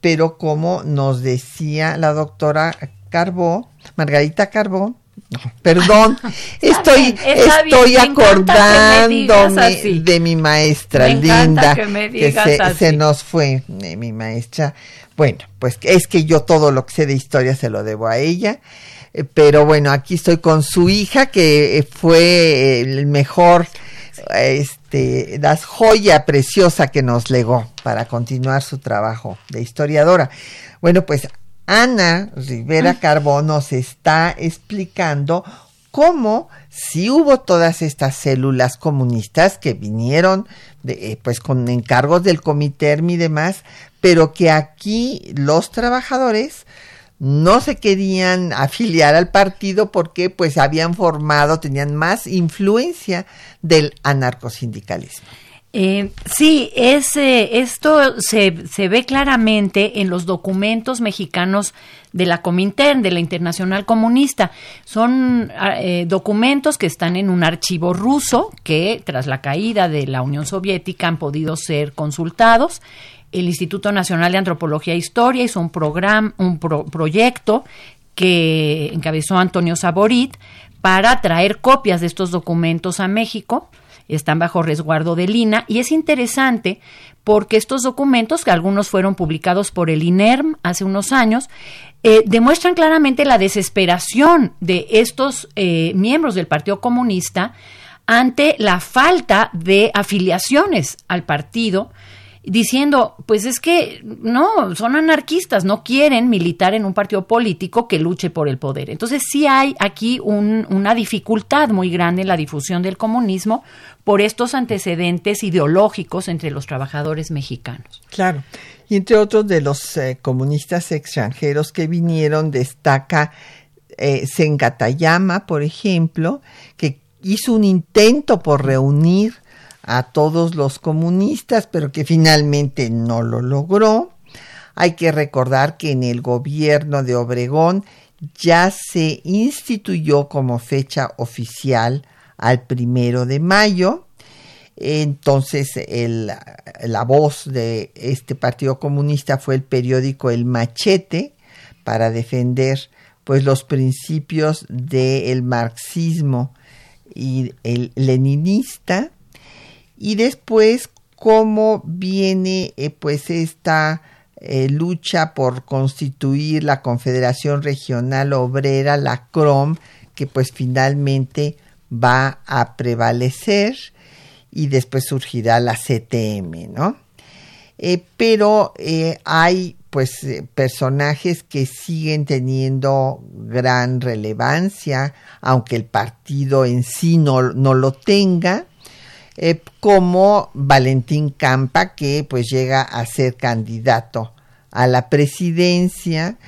Pero como nos decía la doctora Carbó, Margarita Carbó, perdón, estoy, estoy acordándome de mi maestra linda que, se, nos fue, eh, mi maestra. Bueno, pues es que yo todo lo que sé de historia se lo debo a ella, eh, pero bueno, aquí estoy con su hija que eh, fue el mejor, este, la joya preciosa que nos legó para continuar su trabajo de historiadora. Bueno, pues Ana Rivera. Carbón nos está explicando cómo si hubo todas estas células comunistas que vinieron de, eh, pues con encargos del comité y demás, pero que aquí los trabajadores no se querían afiliar al partido porque pues habían formado, tenían más influencia del anarcosindicalismo. Eh, sí, esto se, se, ve claramente en los documentos mexicanos de la Comintern, de la Internacional Comunista. Son ah, eh, documentos que están en un archivo ruso que tras la caída de la Unión Soviética han podido ser consultados. El Instituto Nacional de Antropología e Historia hizo un, programa, un proyecto que encabezó Antonio Saborit para traer copias de estos documentos a México están bajo resguardo de Lina y es interesante porque estos documentos, que algunos fueron publicados por el INERM hace unos años, eh, demuestran claramente la desesperación de estos eh, miembros del Partido Comunista ante la falta de afiliaciones al partido diciendo, pues es que no, son anarquistas, no quieren militar en un partido político que luche por el poder. Entonces sí hay aquí una dificultad muy grande en la difusión del comunismo por estos antecedentes ideológicos entre los trabajadores mexicanos. Claro. Y entre otros de los eh, comunistas extranjeros que vinieron destaca eh, Sengatayama, por ejemplo, que hizo un intento por reunir a todos los comunistas, pero que finalmente no lo logró. Hay que recordar que en el gobierno de Obregón ya se instituyó como fecha oficial al primero de mayo. Entonces la voz de este Partido Comunista fue el periódico El Machete para defender pues los principios del marxismo y el leninista y después cómo viene eh, pues esta eh, lucha por constituir la Confederación Regional Obrera, la CROM, que pues finalmente va a prevalecer y después surgirá la CTM, ¿no? Eh, pero hay pues personajes que siguen teniendo gran relevancia, aunque el partido en sí no, no lo tenga, eh, como Valentín Campa, que pues llega a ser candidato a la presidencia.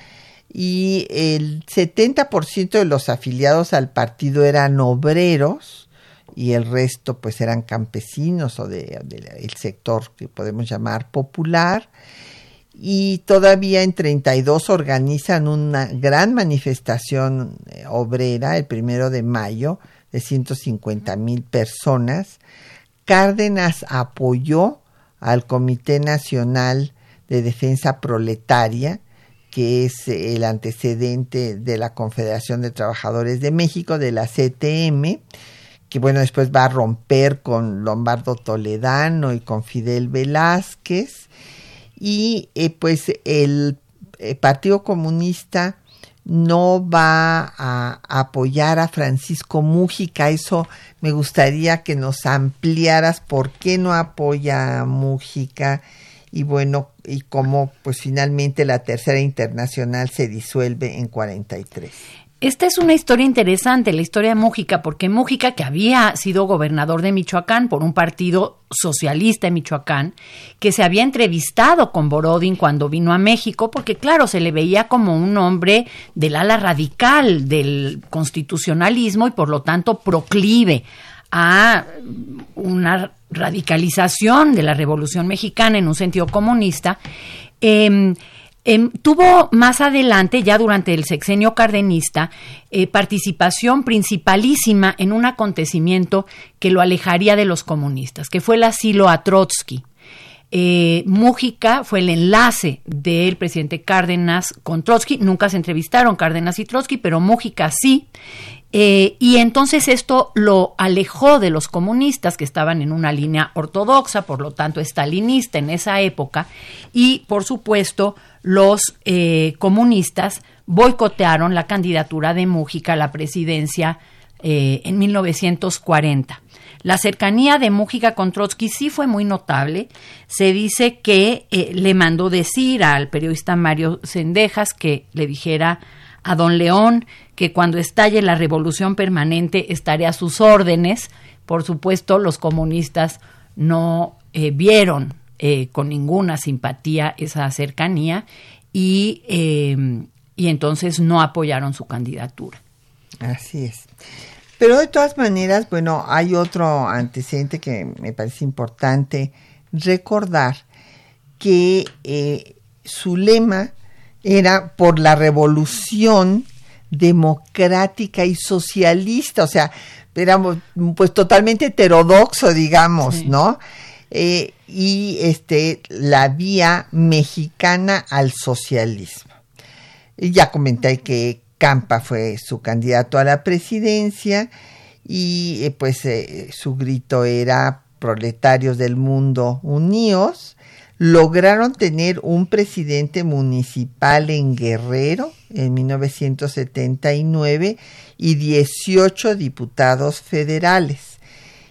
Y el 70% de los afiliados al partido eran obreros y el resto pues eran campesinos o del de, sector que podemos llamar popular. Y todavía en 32 organizan una gran manifestación eh, obrera el primero de mayo de 150 mil personas Cárdenas apoyó al Comité Nacional de Defensa Proletaria, que es el antecedente de la Confederación de Trabajadores de México, de la CTM, que bueno, después va a romper con Lombardo Toledano y con Fidel Velázquez. y eh, pues el eh, Partido Comunista no va a apoyar a Francisco Mújica. Eso me gustaría que nos ampliaras por qué no apoya a Mújica y bueno, y cómo pues finalmente la Tercera Internacional se disuelve en 43. Esta es una historia interesante, la historia de Mújica, porque Mújica, que había sido gobernador de Michoacán por un partido socialista en Michoacán, que se había entrevistado con Borodin cuando vino a México, porque claro, se le veía como un hombre del ala radical del constitucionalismo y por lo tanto proclive a una radicalización de la Revolución Mexicana en un sentido comunista. Em, Em, tuvo más adelante, ya durante el sexenio cardenista, eh, participación principalísima en un acontecimiento que lo alejaría de los comunistas, que fue el asilo a Trotsky. Eh, Mújica fue el enlace del presidente Cárdenas con Trotsky. Nunca se entrevistaron Cárdenas y Trotsky, pero Mújica sí. Eh, y entonces esto lo alejó de los comunistas que estaban en una línea ortodoxa, por lo tanto estalinista en esa época, y por supuesto los eh, comunistas boicotearon la candidatura de Mújica a la presidencia eh, en 1940. La cercanía de Mújica con Trotsky sí fue muy notable. Se dice que le mandó decir al periodista Mario Sendejas que le dijera a don León que cuando estalle la revolución permanente estaré a sus órdenes. Por supuesto, los comunistas no eh, vieron eh, con ninguna simpatía esa cercanía y, em, y entonces no apoyaron su candidatura. Así es. Pero de todas maneras, bueno, hay otro antecedente que me parece importante recordar, que eh, su lema era por la revolución democrática y socialista, o sea, éramos pues totalmente heterodoxo, digamos, ¿no? Eh, y este la vía mexicana al socialismo. Y ya comenté que Campa fue su candidato a la presidencia y eh, pues eh, su grito era proletarios del mundo unidos lograron tener un presidente municipal en Guerrero en 1979 y 18 diputados federales.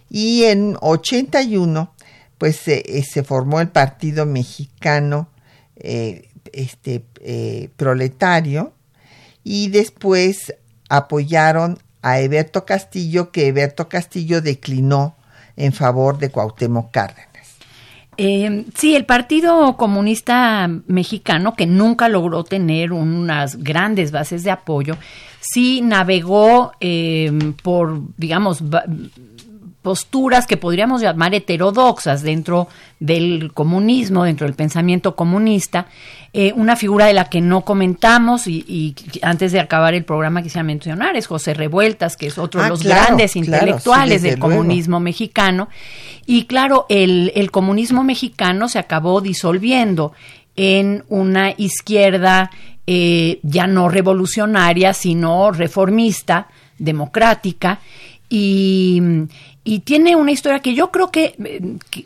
Y en 81 pues se, se formó el Partido Mexicano eh, este, eh, Proletario y después apoyaron a Eberto Castillo, que Eberto Castillo declinó en favor de Cuauhtémoc. Eh, sí, el Partido Comunista Mexicano, que nunca logró tener unas grandes bases de apoyo, sí navegó eh, por, digamos, posturas que podríamos llamar heterodoxas dentro del comunismo, dentro del pensamiento comunista, eh, una figura de la que no comentamos y, antes de acabar el programa quisiera mencionar es José Revueltas, que es otro de ah, los grandes intelectuales del comunismo mexicano. Y claro, el, el comunismo mexicano se acabó disolviendo en una izquierda eh, ya no revolucionaria, sino reformista, democrática, y, y tiene una historia que yo creo que,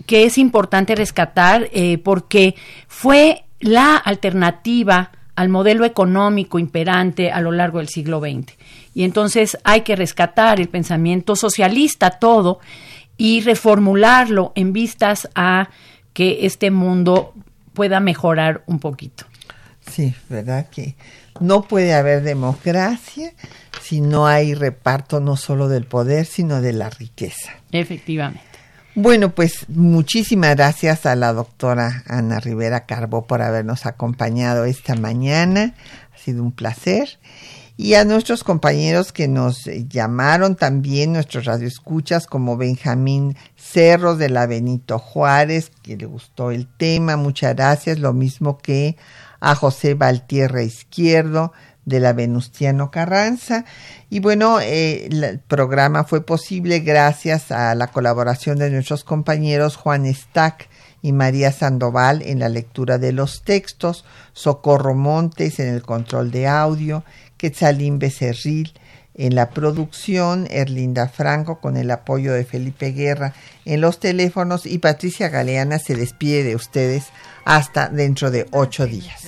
que es importante rescatar eh, porque fue la alternativa al modelo económico imperante a lo largo del siglo XX. Y entonces hay que rescatar el pensamiento socialista todo y reformularlo en vistas a que este mundo pueda mejorar un poquito. Sí, ¿verdad? Que no puede haber democracia si no hay reparto no solo del poder, sino de la riqueza. Efectivamente. Bueno, pues muchísimas gracias a la doctora Ana Rivera Carbó por habernos acompañado esta mañana. Ha sido un placer. Y a nuestros compañeros que nos llamaron también, nuestros radioescuchas, como Benjamín Cerros de la Benito Juárez, que le gustó el tema, muchas gracias. Lo mismo que a José Valtierra Izquierdo, de la Venustiano Carranza. Y bueno, eh, el programa fue posible gracias a la colaboración de nuestros compañeros Juan Stack y María Sandoval en la lectura de los textos, Socorro Montes en el control de audio, Quetzalín Becerril En la producción, Erlinda Franco con el apoyo de Felipe Guerra en los teléfonos y Patricia Galeana se despide de ustedes hasta dentro de ocho días.